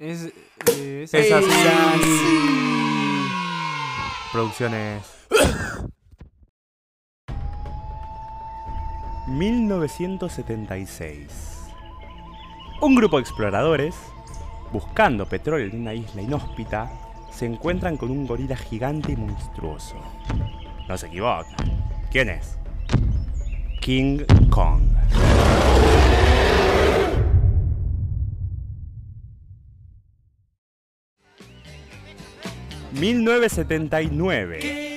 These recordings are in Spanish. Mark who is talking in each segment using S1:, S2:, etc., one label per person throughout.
S1: Es, eh, es
S2: Es
S1: así.
S2: así. Producciones. 1976. Un grupo de exploradores, buscando petróleo en una isla inhóspita, se encuentran con un gorila gigante y monstruoso. No se equivocan. ¿Quién es? King Kong. ...1979...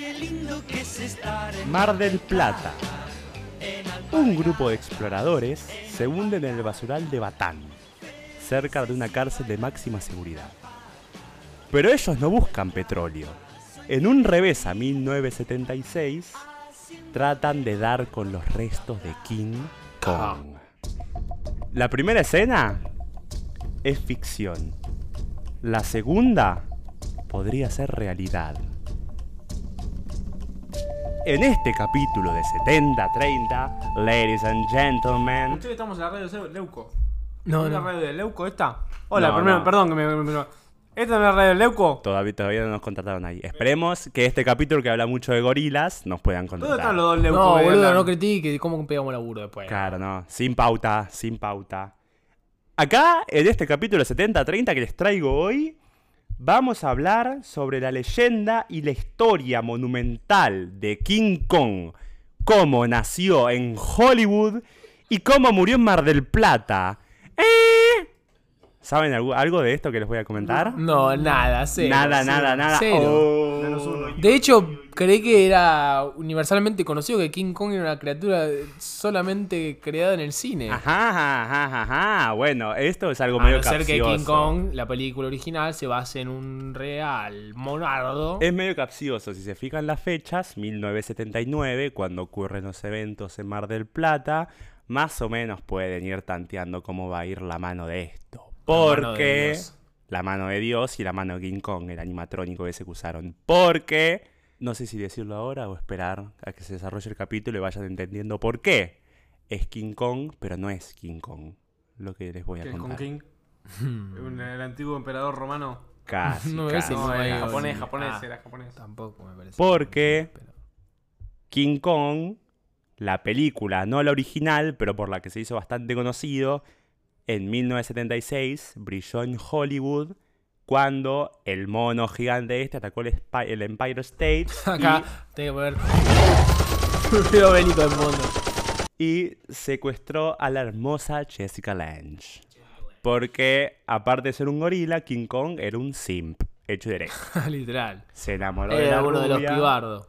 S2: Mar del Plata. Un grupo de exploradores se hunden en el basural de Batán, cerca de una cárcel de máxima seguridad. Pero ellos no buscan petróleo. En un revés a 1976, tratan de dar con los restos de King Kong. La primera escena es ficción. La segunda podría ser realidad. En este capítulo de 70-30, ladies and gentlemen,
S1: Ustedes estamos en la radio de Leuco.
S3: No,
S1: ¿Es la radio de Leuco esta? Hola,
S2: No,
S1: primero,
S2: no.
S1: perdón que me, me- me- ¿Esta es la radio de Leuco?
S2: todavía, todavía no nos contrataron ahí. Esperemos que este capítulo que habla mucho de gorilas nos puedan
S1: ¿Dónde
S2: contratar.
S1: están los dos Leuco?
S3: No,
S1: que
S3: boludo, no critiques. ¿Cómo pegamos laburo después?
S2: Claro, no. Sin pauta, sin pauta. Acá, en este capítulo 70-30 que les traigo hoy, vamos a hablar sobre la leyenda y la historia monumental de King Kong. Cómo nació en Hollywood y cómo murió en Mar del Plata. ¿Eh? ¿Saben algo, algo de esto que les voy a comentar?
S3: No, nada, cero.
S2: nada,
S3: cero,
S2: nada, nada.
S3: Cero.
S2: Oh.
S3: De hecho, creí que era universalmente conocido que King Kong era una criatura solamente creada en el cine.
S2: Ajá, ajá, ajá, ajá. Bueno, esto es algo
S3: A
S2: medio
S3: no ser que King
S2: capcioso.
S3: Kong, la película original, se base en un real monardo.
S2: Es medio capcioso, si se fijan las fechas, 1979, cuando ocurren los eventos en Mar del Plata, más o menos pueden ir tanteando cómo va a ir la mano de esto.
S3: La mano de
S2: Porque
S3: Dios.
S2: la mano de Dios y la mano de King Kong, el animatrónico ese que usaron. Porque, no sé si decirlo ahora o esperar a que se desarrolle el capítulo y vayan entendiendo por qué. Es King Kong, pero no es King Kong. Lo que les voy a
S1: ¿Qué es con
S2: contar.
S1: King? Un- el antiguo emperador romano.
S2: Casi,
S3: No,
S2: casi.
S3: ese
S1: No, era japonés, japonés,
S3: Ah.
S1: era japonés.
S3: Tampoco me parece.
S2: Porque- King Kong, la película, no la original, pero por la que se hizo bastante conocido, en 1976 brilló en Hollywood cuando el mono gigante este atacó el, el Empire State
S3: Acá tengo que bélico del mundo.
S2: y, y secuestró a la hermosa Jessica Lange. Porque, aparte de ser un gorila, King Kong era un simp, hecho y derecho.
S3: Literal.
S2: Se enamoró de
S3: Era
S2: la
S3: uno de los pibardos.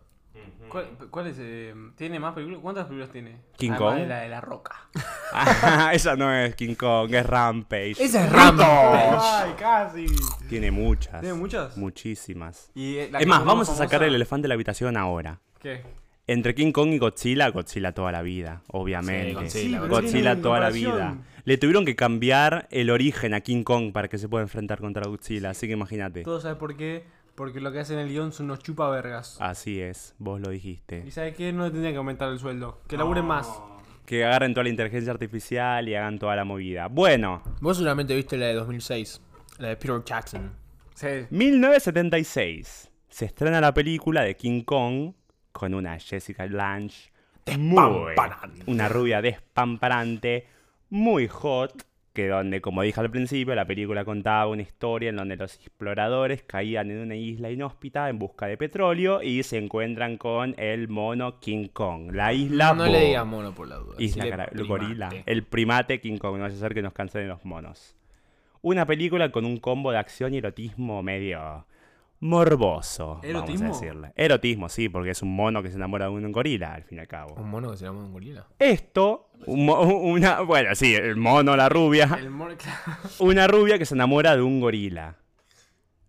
S1: ¿Cuál, cuál es? eh, ¿Tiene más películas? ¿Cuántas películas tiene?
S2: King
S1: Además
S2: Kong.
S1: de la de la roca.
S2: Ah, Esa no es King Kong, es Rampage.
S3: Esa es Rampage.
S1: ¡Ay, casi!
S2: Tiene muchas.
S1: ¿Tiene muchas?
S2: Muchísimas.
S1: Y, eh, la
S2: Es más,
S1: fue
S2: vamos a
S1: famosa-
S2: sacar el elefante de la habitación ahora.
S1: ¿Qué?
S2: Entre King Kong y Godzilla, Godzilla toda la vida, obviamente.
S3: Sí, Godzilla,
S1: Sí, pero
S2: Godzilla
S1: tiene
S2: toda la
S1: comparación.
S2: vida. Le tuvieron que cambiar el origen a King Kong para que se pueda enfrentar contra Godzilla, así que imagínate.
S1: ¿Todo sabes por qué? Porque lo que hacen en el guion son unos chupavergas.
S2: Así es, vos lo dijiste.
S1: ¿Y sabes qué? No le tendrían que aumentar el sueldo. Que laburen más.
S2: Que agarren toda la inteligencia artificial y hagan toda la movida. Bueno,
S3: Vos seguramente viste la de 2006. La de Peter Jackson.
S1: Sí.
S2: 1976. Se estrena la película de King Kong con una Jessica Lange muy,
S3: Despamparante.
S2: una rubia despamparante, muy hot, que donde, como dije al principio, la película contaba una historia en donde los exploradores caían en una isla inhóspita en busca de petróleo y se encuentran con el mono King Kong. La isla
S3: no le digas mono por la duda.
S2: Isla cara- el
S3: primate.
S2: gorila. El primate King Kong. No vaya a ser que nos cansen los monos. Una película con un combo de acción y erotismo medio morboso.
S1: ¿Erotismo?
S2: Vamos a decirle. Erotismo, sí, porque es un mono que se enamora de un gorila, al fin y al cabo.
S3: Un mono que se llama un gorila.
S2: Esto, un mo- una. Bueno, sí, el mono, la rubia.
S1: El mono, claro.
S2: Una rubia que se enamora de un gorila.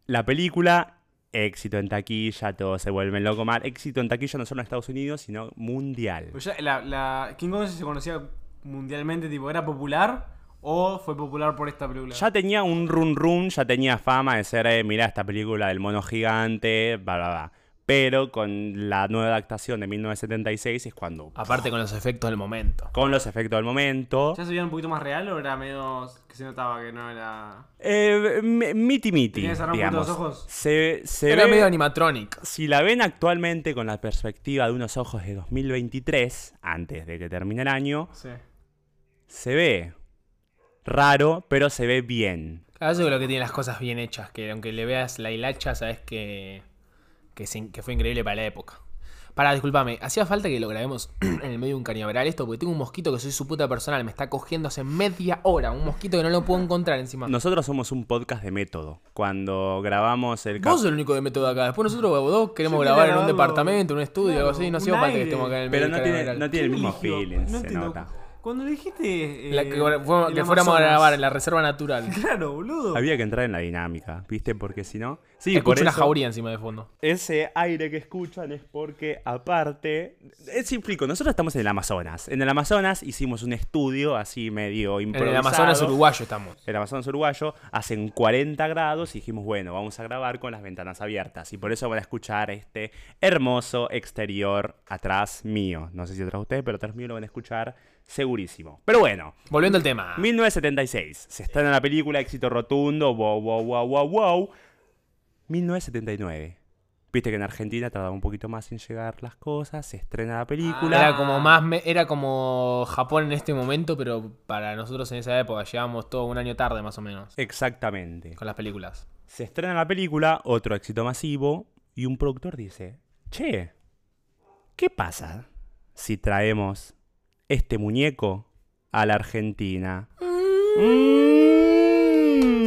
S2: La película, éxito en taquilla, todos se vuelven locos mal. Éxito en taquilla no solo en Estados Unidos, sino mundial.
S1: Pues ya, la, la King Kong se conocía mundialmente, tipo, ¿era popular o fue popular por esta película?
S2: Ya tenía un run run, ya tenía fama de ser, eh, mirá esta película del mono gigante, bla, bla, bla. Pero con la nueva adaptación de 1976 es cuando...
S3: Aparte con los efectos del momento.
S2: Con los efectos del momento.
S1: ¿Ya se veía un poquito más real o era medio que se notaba que no era.
S2: Eh, miti miti,
S1: ¿Tenía que cerrar un poquito
S2: digamos.
S1: los ojos?
S2: Se, se
S3: Era
S2: ve-
S3: medio animatronic.
S2: Si la ven actualmente con la perspectiva de unos ojos de 2023, antes de que termine el año,
S1: Sí.
S2: se ve raro, pero se ve bien.
S3: Claro, eso es lo que tiene las cosas bien hechas, que aunque le veas la hilacha, sabes que, que, fue increíble para la época. Para, discúlpame, hacía falta que lo grabemos en el medio de un cañaveral esto, porque tengo un mosquito que soy su puta personal, me está cogiendo hace media hora, un mosquito que no lo puedo encontrar encima.
S2: Nosotros somos un podcast de método. Cuando grabamos el...
S3: Vos sos el único de método acá, después nosotros dos queremos
S1: Yo
S3: grabar en un departamento, en un estudio,
S1: Claro,
S3: algo así, no hacía falta que estemos acá en el
S2: Pero
S3: medio
S2: no
S3: del
S2: tiene,
S3: cañaveral.
S2: no tiene el
S1: ¿Quién
S2: mismo
S1: eligió?
S2: feeling,
S1: No
S2: se
S1: entiendo.
S2: nota.
S1: Cuando dijiste.
S3: La
S1: eh,
S3: que, fue-
S1: el
S3: que fuéramos a grabar en la reserva natural.
S1: Claro, boludo.
S2: Había que entrar en la dinámica, ¿viste? Porque si no... Sí, por
S3: una
S2: eso-
S3: jauría encima de fondo.
S2: Ese aire que escuchan es porque, aparte, es explico, nosotros estamos en el Amazonas. En el Amazonas hicimos un estudio así medio
S3: En
S2: improvisado.
S3: el Amazonas uruguayo estamos.
S2: El Amazonas uruguayo hacen 40 grados y dijimos, bueno, vamos a grabar con las ventanas abiertas. Y por eso van a escuchar este hermoso exterior atrás mío. No sé si atrás de ustedes, pero atrás mío lo van a escuchar segurísimo. Pero bueno,
S3: Volviendo al tema.
S2: 1976. Se estrena la película, éxito rotundo, wow, wow, wow, wow, wow. 1979. Viste que en Argentina tardaba un poquito más en llegar las cosas, se estrena la película.
S3: Era como más me- era como Japón en este momento, pero para nosotros en esa época llevamos todo un año tarde más o menos
S2: Exactamente.
S3: con las películas.
S2: Se estrena la película, otro éxito masivo, y un productor dice, che, ¿qué pasa si traemos este muñeco a la Argentina?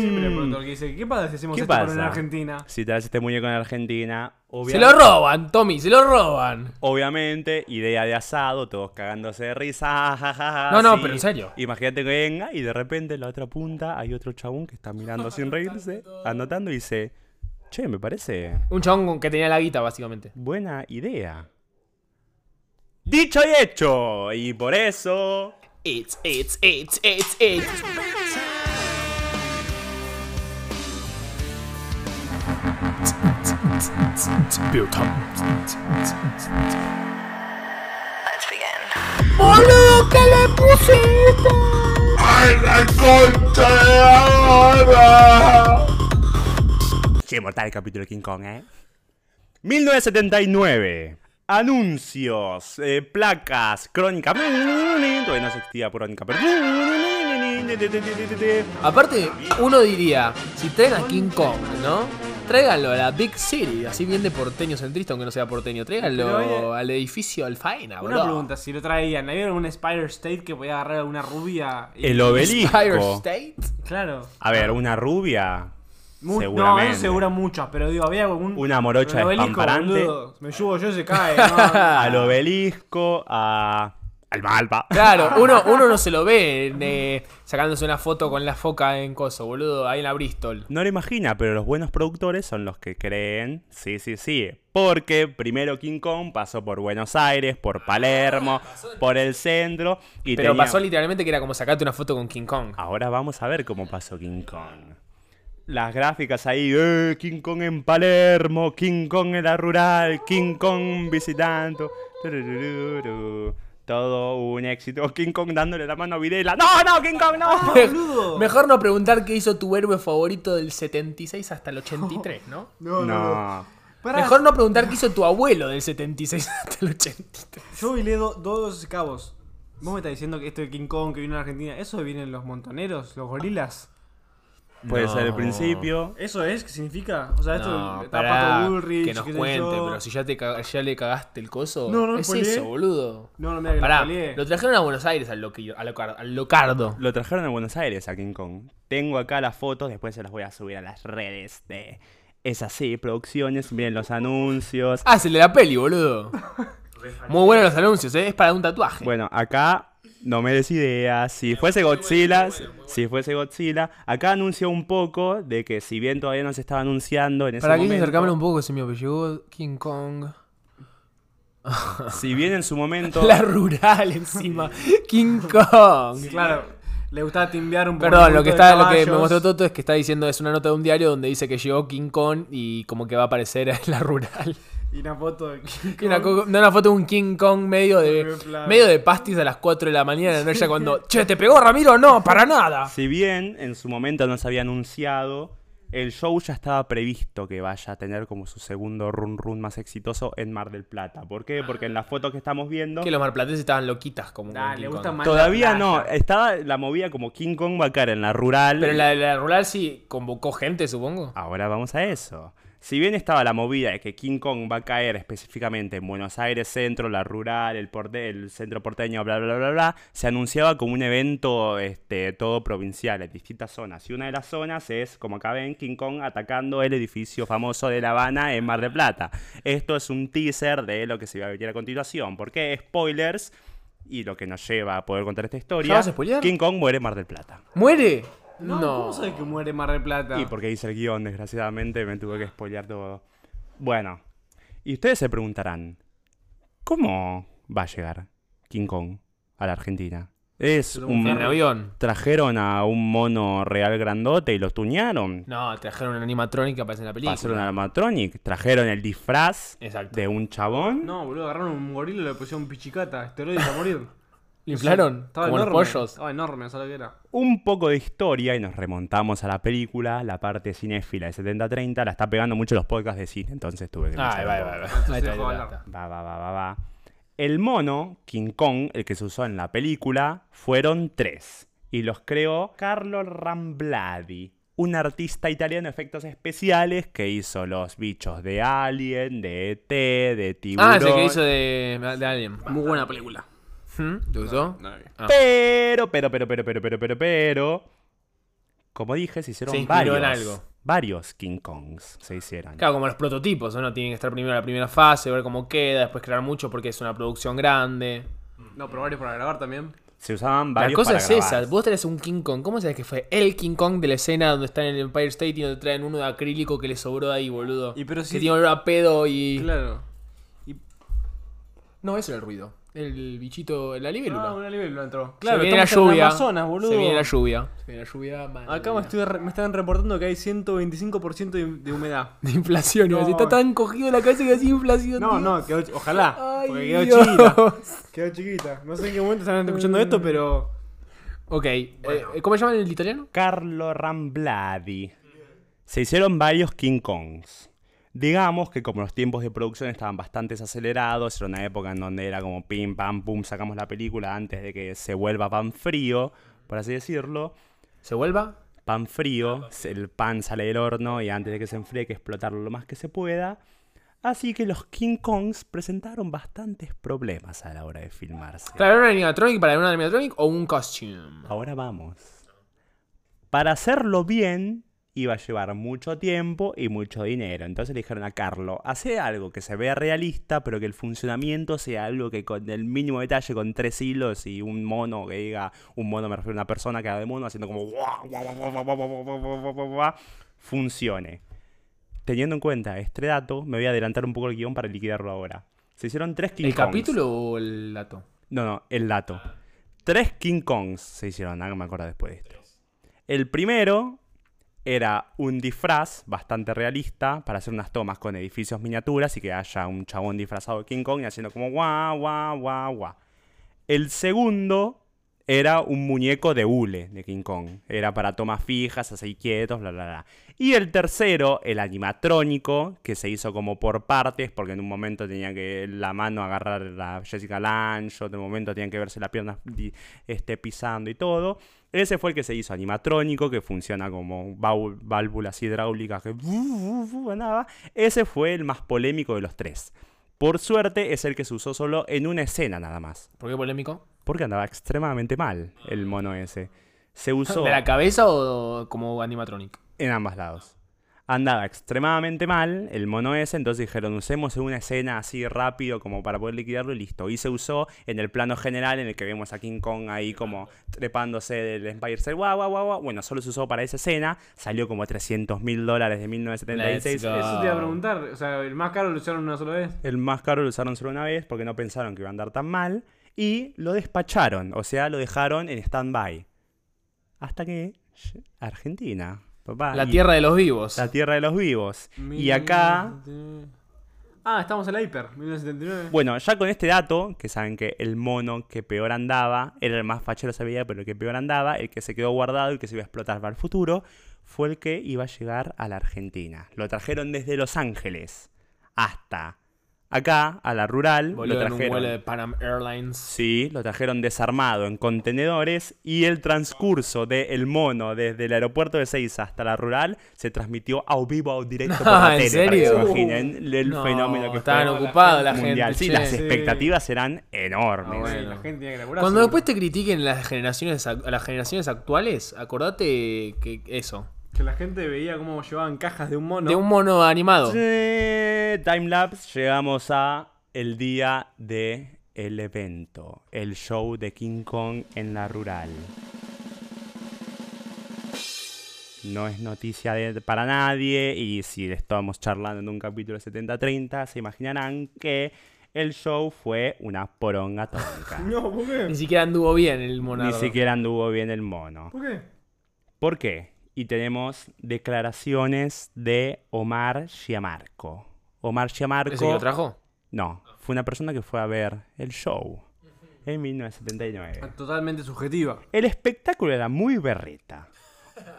S1: Siempre el
S2: Mm.
S1: productor que dice: ¿Qué pasa si hacemos
S2: ¿Qué
S1: esto
S2: pasa?
S1: en Argentina?
S2: Si traes este muñeco en Argentina, obvia-
S3: Se lo roban, Tommy, se lo roban.
S2: obviamente, idea de asado, todos cagándose de risa.
S3: No, no,
S2: sí.
S3: pero en serio.
S2: Imagínate que venga y de repente en la otra punta hay otro chabón que está mirando sin reírse, anotando y dice, che, me parece
S3: Un chabón con- que tenía la guita, básicamente.
S2: buena idea. Dicho y hecho, y por eso...
S3: It's, it's, it's, it's, it's.
S4: Let's begin.
S3: ¡Boludo, qué le pusiste!
S2: Che, mortal el capítulo de King Kong, ¿eh? 1979. Anuncios, eh, placas, crónica. Todavía no existía crónica, pero...
S3: Aparte, uno diría, si traen a King Kong, ¿no? Tráiganlo a la Big City, así bien de porteño centrista, aunque no sea porteño. Tráiganlo al edificio Alfaina,
S1: Una
S3: boludo.
S1: pregunta: si lo traían, ¿había algún Spider State que podía agarrar a una rubia? y-
S2: El obelisco.
S3: State.
S1: Claro.
S2: A ver, una rubia.
S1: Mu- No,
S2: seguramente.
S1: eso seguro muchas, pero digo, había algún.
S2: Una morocha despamparante.
S1: boludo, Me llevo yo, se cae. ¿no?
S2: Al obelisco, a... al Malpa.
S3: Claro, uno, uno no se lo ve eh, sacándose una foto con la foca en coso, boludo, ahí en la Bristol.
S2: No lo imagina, pero los buenos productores son los que creen. Sí, sí, sí. Porque primero King Kong pasó por Buenos Aires, por Palermo, por el centro. Y
S3: Pero
S2: tenía-
S3: pasó literalmente que era como sacarte una foto con King Kong.
S2: Ahora vamos a ver cómo pasó King Kong. Las gráficas ahí, eh, King Kong en Palermo, King Kong en la rural, King Kong visitando. Todo un éxito. King Kong dándole la mano a Videla. ¡No, no, King Kong, no!
S1: boludo.
S3: Mejor no preguntar qué hizo tu héroe favorito del 76 hasta el 83, ¿no?
S1: No, no, no. Pará,
S3: Mejor no preguntar qué hizo tu abuelo del 76 hasta el 83.
S1: Yo hoy leo dos cabos. Vos me estás diciendo que esto de King Kong que vino a Argentina, ¿eso vienen los montoneros, los gorilas?
S2: Puede
S3: No.
S2: ser el principio.
S1: ¿Eso es? ¿Qué significa? O sea, esto
S3: No,
S1: está
S3: pará,
S1: Pato Bullrich,
S3: que nos cuente, pero si ya, te ya le cagaste el coso,
S1: No, no
S3: es eso, boludo.
S1: No, no, mira que
S3: Pará,
S1: lo
S3: trajeron a Buenos Aires al, loquillo, al, locar- al locardo.
S2: Lo trajeron a Buenos Aires a King Kong. Tengo acá las fotos, después se las voy a subir a las redes de Es así, producciones, miren los anuncios.
S3: Ah, se le da peli, boludo. Muy buenos los anuncios, ¿eh? es para un tatuaje.
S2: Bueno, acá no me des ideas. Si fuese Godzilla, si fuese Godzilla, acá anunció un poco de que si bien todavía no se estaba anunciando en ese
S3: para que
S2: momento,
S3: acercámelo un poco, que se me llegó King Kong.
S2: si bien en su momento
S3: La rural encima. King Kong.
S1: Claro, le gustaba timbear un poco.
S3: Perdón, lo que, está, lo que me mostró Toto es que está diciendo, es una nota de un diario donde dice que llegó King Kong y como que va a aparecer en la rural.
S1: Y una foto de King
S3: una,
S1: Kong.
S3: no, una foto de un King Kong medio de medio de pastis a las 4 de la mañana, ¿no? Ya cuando, che, ¿te pegó Ramiro? No, para nada.
S2: Si bien en su momento no se había anunciado, el show ya estaba previsto que vaya a tener como su segundo run run más exitoso en Mar del Plata. ¿Por qué? Porque en la foto que estamos viendo...
S3: Que los marplatenses estaban loquitas como
S1: Nah,
S3: King
S1: le
S3: Kong.
S1: gusta más
S2: Todavía
S1: la
S2: no, estaba la movida como King Kong va a caer en la rural.
S3: Pero la, la rural sí convocó gente, supongo.
S2: Ahora vamos a eso. Si bien estaba la movida de que King Kong va a caer específicamente en Buenos Aires Centro, la rural, el, porte- el centro porteño, bla, bla, bla, bla, se anunciaba como un evento este, todo provincial en distintas zonas. Y una de las zonas es, como acá ven, King Kong atacando el edificio famoso de La Habana en Mar del Plata. Esto es un teaser de lo que se va a venir a continuación. ¿Por qué? Spoilers. Y lo que nos lleva a poder contar esta historia.
S3: vas a?
S2: King Kong muere en Mar del Plata.
S3: ¿Muere?
S1: No, ¿cómo sabes que muere Mar del Plata?
S2: Y porque hice el guion, desgraciadamente, me tuve que spoilear todo. Bueno, y ustedes se preguntarán, ¿cómo va a llegar King Kong a la Argentina? Es un...
S3: En avión.
S2: Trajeron a un mono real grandote y lo tuñaron.
S3: No, trajeron una animatronic que aparece en la película.
S2: Pasaron a animatronic, trajeron el disfraz
S3: Exacto.
S2: de un chabón.
S1: No, boludo, agarraron un gorila y le pusieron pichicata, esteroides a morir.
S3: ¿Lo inflaron?
S1: Estaba
S3: como
S1: enorme.
S3: los pollos.
S1: Estaba enorme, ¿sabes lo que era?
S2: Un poco de historia y nos remontamos a la película, la parte cinéfila de 70-30, la está pegando mucho los podcasts de cine, entonces tuve que...
S3: Ay,
S2: mencionar
S3: va, va. Va,
S2: va, va, va, va. El mono, King Kong, el que se usó en la película, fueron tres. Y los creó Carlo Rambladi, un artista italiano de efectos especiales que hizo los bichos de Alien, de ET, de Tiburón.
S3: Ah, ese que hizo de, de Alien.
S1: Muy buena película.
S3: ¿Te gustó?
S1: No,
S3: Ah.
S2: Pero, pero, pero, pero, pero, pero, pero, pero... Como dije, se hicieron
S3: Se inspiró en
S2: varios.
S3: algo.
S2: Varios King Kongs se hicieron.
S3: Claro, como los prototipos, ¿no? Tienen que estar primero en la primera fase, ver cómo queda, después crear mucho porque es una producción grande.
S1: No, pero varios para grabar también.
S2: Se usaban
S3: La
S2: varios
S3: cosa
S2: para
S3: es
S2: grabar.
S3: esa, vos tenés un King Kong, ¿cómo sabes que fue el King Kong de la escena donde está en el Empire State y donde traen uno de acrílico que le sobró de ahí, boludo?
S1: Y pero
S3: que
S1: sí-
S3: tiene olor a pedo y...
S1: Claro.
S3: No, ese era el ruido. El bichito, la libélula.
S1: Ah, una libélula entró.
S3: se viene la
S1: en
S3: lluvia.
S1: Amazonas, boludo.
S3: Se viene la lluvia. Se viene la lluvia.
S1: Acá me, estoy re- me están reportando que hay 125% de, de humedad.
S3: De inflación,
S1: No.
S3: está tan cogido la cabeza que hace inflación.
S1: No,
S3: tío.
S1: no, quedó, ojalá.
S3: Ay,
S1: porque quedó
S3: Dios.
S1: chiquita. Quedó chiquita. No sé en qué momento están escuchando esto, pero.
S3: Ok, eh, ¿cómo se llama el italiano?
S2: Carlo Rambladi. Se hicieron varios King Kongs. Digamos que como los tiempos de producción estaban bastante acelerados, era una época en donde era como pim, pam, pum, sacamos la película antes de que se vuelva pan frío, por así decirlo.
S3: ¿Se vuelva?
S2: Pan frío, el pan sale del horno y antes de que se enfríe hay que explotarlo lo más que se pueda. Así que los King Kongs presentaron bastantes problemas a la hora de filmarse.
S3: Claro, ¿era un animatronic para un animatronic o un costume?
S2: Ahora vamos. Para hacerlo bien, iba a llevar mucho tiempo y mucho dinero. Entonces le dijeron a Carlo, hace algo que se vea realista, pero que el funcionamiento sea algo que con el mínimo detalle, con tres hilos y un mono que diga, un mono me refiero a una persona que haga de mono haciendo como funcione. Teniendo en cuenta este dato, me voy a adelantar un poco el guion para liquidarlo ahora. Se hicieron tres King
S3: ¿El capítulo o el dato?
S2: No, no, el dato. Tres King Kongs se hicieron, algo me acuerdo después de esto. El primero era un disfraz bastante realista para hacer unas tomas con edificios miniaturas y que haya un chabón disfrazado de King Kong y haciendo como guau, guau, guau, guau. El segundo era un muñeco de hule de King Kong. Era para tomas fijas, así quietos, bla, bla, bla. Y el tercero, el animatrónico, que se hizo como por partes, porque en un momento tenía que la mano agarrar a Jessica Lange, otro momento tenían que verse la pierna di- este, pisando y todo. Ese fue el que se hizo animatrónico, que funciona como válvulas hidráulicas que andaba. Ese fue el más polémico de los tres. Por suerte es el que se usó solo en una escena nada más.
S3: ¿Por qué polémico?
S2: Porque andaba extremadamente mal el mono ese. Se usó
S3: ¿De la cabeza o como animatronic?
S2: en ambos lados. Andaba extremadamente mal el mono ese, entonces dijeron, usemos una escena así rápido como para poder liquidarlo y listo. Y se usó en el plano general en el que vemos a King Kong ahí como trepándose del Empire State, guau, guau, guau, guau. Bueno, solo se usó para esa escena, salió como 300 mil dólares de 1976.
S3: Let's go.
S1: Eso te iba a preguntar. O sea, el más caro lo usaron una sola vez.
S2: El más caro lo usaron solo una vez porque no pensaron que iba a andar tan mal. Y lo despacharon, o sea, lo dejaron en stand-by. Hasta que Argentina, papá.
S3: La tierra de los vivos.
S2: la tierra de los vivos. Y acá,
S1: Ah, estamos en la hiper, 1979.
S2: Bueno, ya con este dato, que saben que el mono que peor andaba, era el más fachero se veía, pero el que peor andaba, el que se quedó guardado y que se iba a explotar para el futuro, fue el que iba a llegar a la Argentina. Lo trajeron desde Los Ángeles hasta acá, a la rural.
S3: Voló
S2: lo
S3: en un vuelo de Panam Airlines.
S2: Sí, lo trajeron desarmado en contenedores y el transcurso del mono desde el aeropuerto de Seiza hasta la rural se transmitió a vivo directo por la
S3: ¿en
S2: tele. para que
S3: serio?
S2: se imaginen el
S3: No,
S2: fenómeno que
S3: estaban
S2: fue
S3: ocupados la gente.
S2: Sí,
S3: che.
S2: las expectativas eran enormes.
S3: Ah, bueno.
S1: Sí, la gente tiene que
S3: Cuando
S1: seguro.
S3: después te critiquen las generaciones, ac- a las generaciones actuales, acordate que eso.
S1: Que la gente veía cómo llevaban cajas de un mono.
S3: De un mono animado.
S2: Sí, Timelapse, llegamos a el día de el evento, el show de King Kong en la rural. No es noticia de- para nadie y si estamos charlando en un capítulo 70-30, se imaginarán que el show fue una poronga tonca.
S1: No, ¿por qué?
S3: Ni siquiera anduvo bien el
S2: Ni
S3: monardo.
S2: siquiera anduvo bien el mono.
S1: ¿Por qué?
S2: ¿Por qué? Y tenemos declaraciones de Omar Giamarco. Omar Giamarco...
S3: ¿Ese que lo trajo?
S2: No, fue una persona que fue a ver el show en 1979.
S1: Totalmente subjetiva.
S2: El espectáculo era muy berreta.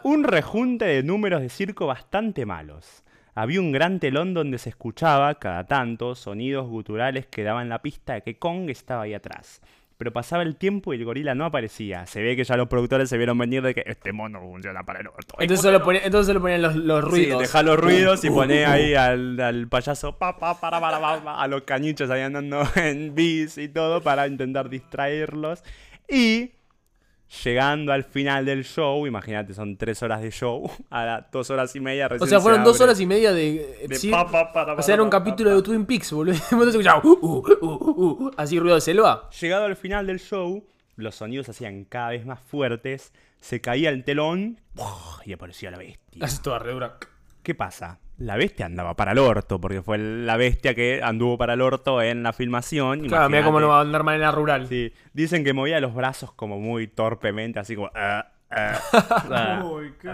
S2: Un rejunte de números de circo bastante malos. Había un gran telón donde se escuchaba, cada tanto, sonidos guturales que daban la pista de que Kong estaba ahí atrás. Pero pasaba el tiempo y el gorila no aparecía. Se ve que ya los productores se vieron venir de que este mono funciona para el orto.
S3: Entonces solo, ponía- entonces solo ponían los, los
S2: Sí,
S3: ruidos.
S2: deja los ruidos y
S3: Uh,
S2: poné
S3: uh,
S2: ahí al, al payaso pa, pa, para, para, pa, pa, a los canichos ahí andando en bis y todo para intentar distraerlos. Y llegando al final del show, imagínate, son tres horas de show, a las dos horas y media
S3: O
S2: recién
S3: sea,
S2: se
S3: fueron dos horas y media de.
S2: De
S3: sí,
S2: pa, pa, para,
S3: o sea, era un capítulo
S2: pa,
S3: de
S2: pa.
S3: Twin Peaks, boludo. Entonces escuchaba, uh, uh, uh, uh, uh, así ruido de selva.
S2: Llegado al final del show, los sonidos se hacían cada vez más fuertes, se caía el telón y aparecía la bestia.
S3: Así toda re dura.
S2: ¿Qué pasa? La bestia andaba para el orto, porque fue la bestia que anduvo para el orto en la filmación.
S3: Claro, mira cómo
S2: imagínate.
S3: no va a andar mal en la rural.
S2: Sí, dicen que movía los brazos como muy torpemente, así como... ah, ah, ah.
S1: Uy, qué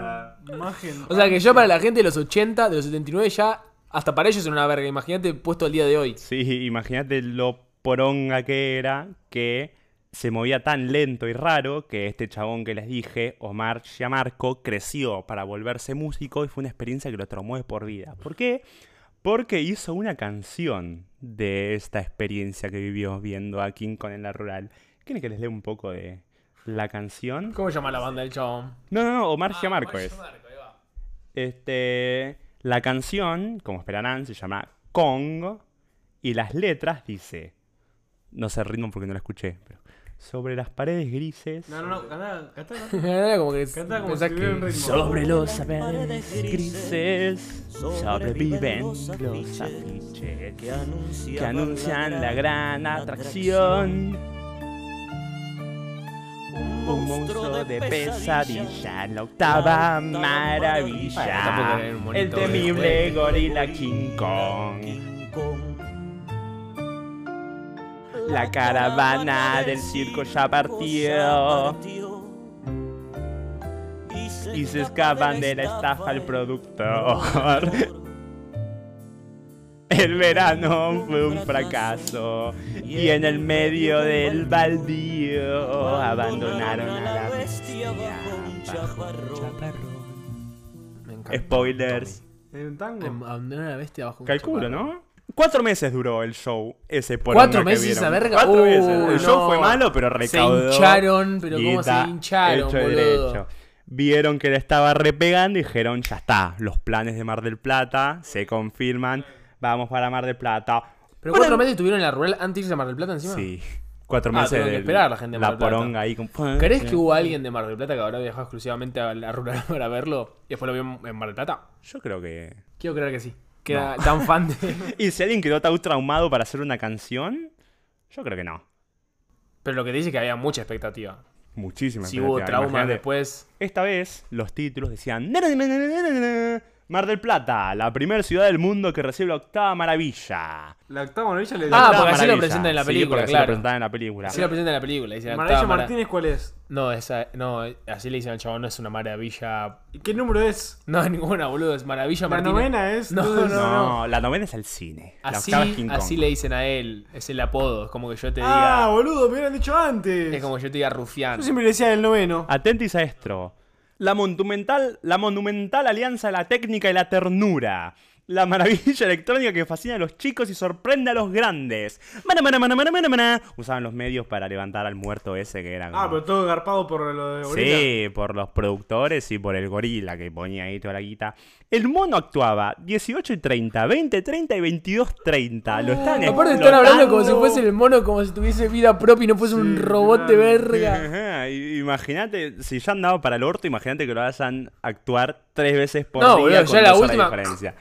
S1: imagen.
S3: O sea que yo para la gente de los 80, de los 79 ya, hasta para ellos era una verga. Imagínate puesto al día de hoy.
S2: Sí, imagínate lo poronga que era que se movía tan lento y raro que este chabón que les dije, Omar Giamarco, creció para volverse músico y fue una experiencia que lo traumó de por vida. ¿Por qué? Porque hizo una canción de esta experiencia que vivió viendo a King Kong en la rural. ¿Quieren que les lea un poco de la canción?
S3: ¿Cómo se llama la banda del chabón?
S2: No, no, no, Omar
S3: Ah,
S2: Giamarco es. Este, la canción, como esperarán, se llama Kong y las letras dice, no sé el ritmo porque no la escuché, pero sobre las paredes grises,
S1: No, no, no, cantá, cantá, cantá.
S3: Como que
S1: Cantá como
S3: pensás
S1: si
S3: que-
S1: tuviera un ritmo.
S2: sobre los paredes grises sobreviven los afiches que anuncian la gran atracción. Un monstruo de pesadilla, la octava maravilla.
S3: un
S2: El temible gorila King Kong. La caravana del circo ya partió. Y se escapan de la estafa al productor. El verano fue un fracaso y en el medio del baldío abandonaron a la bestia bajo un chaparrón.
S3: Me encanta.
S2: Spoilers.
S1: ¿En tango?
S3: Em- Abandonar a la bestia bajo un
S2: Calculo. ¿no? Cuatro meses duró el show, ese poronga
S3: ¿Cuatro meses esa verga?
S2: Cuatro
S3: Uh,
S2: meses. El show
S3: no.
S2: fue malo, pero
S3: Se
S2: recaudó.
S3: hincharon, pero cómo se hincharon,
S2: hecho
S3: boludo.
S2: derecho. Vieron que le estaba repegando y dijeron, ya está, los planes de Mar del Plata se confirman, vamos para Mar del Plata.
S3: Pero
S2: Bueno,
S3: cuatro meses estuvieron en la rural antes de irse a Mar del Plata encima.
S2: Sí, cuatro
S3: Ah,
S2: meses de
S3: esperar la gente de Mar
S2: la
S3: del Plata.
S2: poronga ahí con...
S3: ¿Crees que hubo alguien de Mar del Plata que habrá viajado exclusivamente a la rural para verlo y después lo vio en Mar del Plata?
S2: Yo creo que...
S3: Quiero creer que sí. Que era tan fan de.
S2: ¿Y si alguien quedó tan traumado para hacer una canción? Yo creo que no.
S3: Pero lo que dice es que había mucha expectativa.
S2: Muchísimas
S3: Si hubo traumas después.
S2: Esta vez los títulos decían Mar del Plata, la primera ciudad del mundo que recibe la octava maravilla.
S1: La octava maravilla le
S3: Ah, porque así lo presentan en la
S2: Sí,
S3: película,
S2: porque así
S3: claro.
S2: lo presentan en la película.
S3: Así lo presentan en la película. Dice la
S1: Maravilla
S3: octava
S1: Martínez, ¿cuál es?
S3: No, esa, no, así le dicen al chabón, no es una maravilla.
S1: ¿Y ¿Qué número es?
S3: No, ninguna, boludo, es maravilla
S1: La
S3: Martínez.
S1: novena es.
S3: No,
S1: entonces-
S2: No, la novena es el cine. La
S3: Así,
S2: octava es King Kong.
S3: así le dicen a él, es el apodo, es como que yo te diga.
S1: Ah, boludo, me hubieran dicho antes.
S3: es como yo te diga rufián.
S1: Yo siempre le decía el noveno.
S2: Atentis a esto. La monumental, la monumental alianza de la técnica y la ternura. La maravilla electrónica que fascina a los chicos y sorprende a los grandes. Mana, mana, mana, mana, mana, mana. Usaban los medios para levantar al muerto ese que era.
S1: Ah, pero todo garpado por lo de Gorila.
S2: Sí, por los productores y por el gorila que ponía ahí toda la guita. El mono actuaba 18 y 30, 20, 30 y 22, 30. Lo están
S3: Aparte están hablando como si fuese el mono, como si tuviese vida propia y no fuese un robot de verga.
S2: Imagínate, si ya andaba para el orto, imagínate que lo hagan actuar tres veces por
S3: No,
S2: día
S3: boludo,
S2: con
S3: ya la
S2: horas de
S3: última-
S2: diferencia.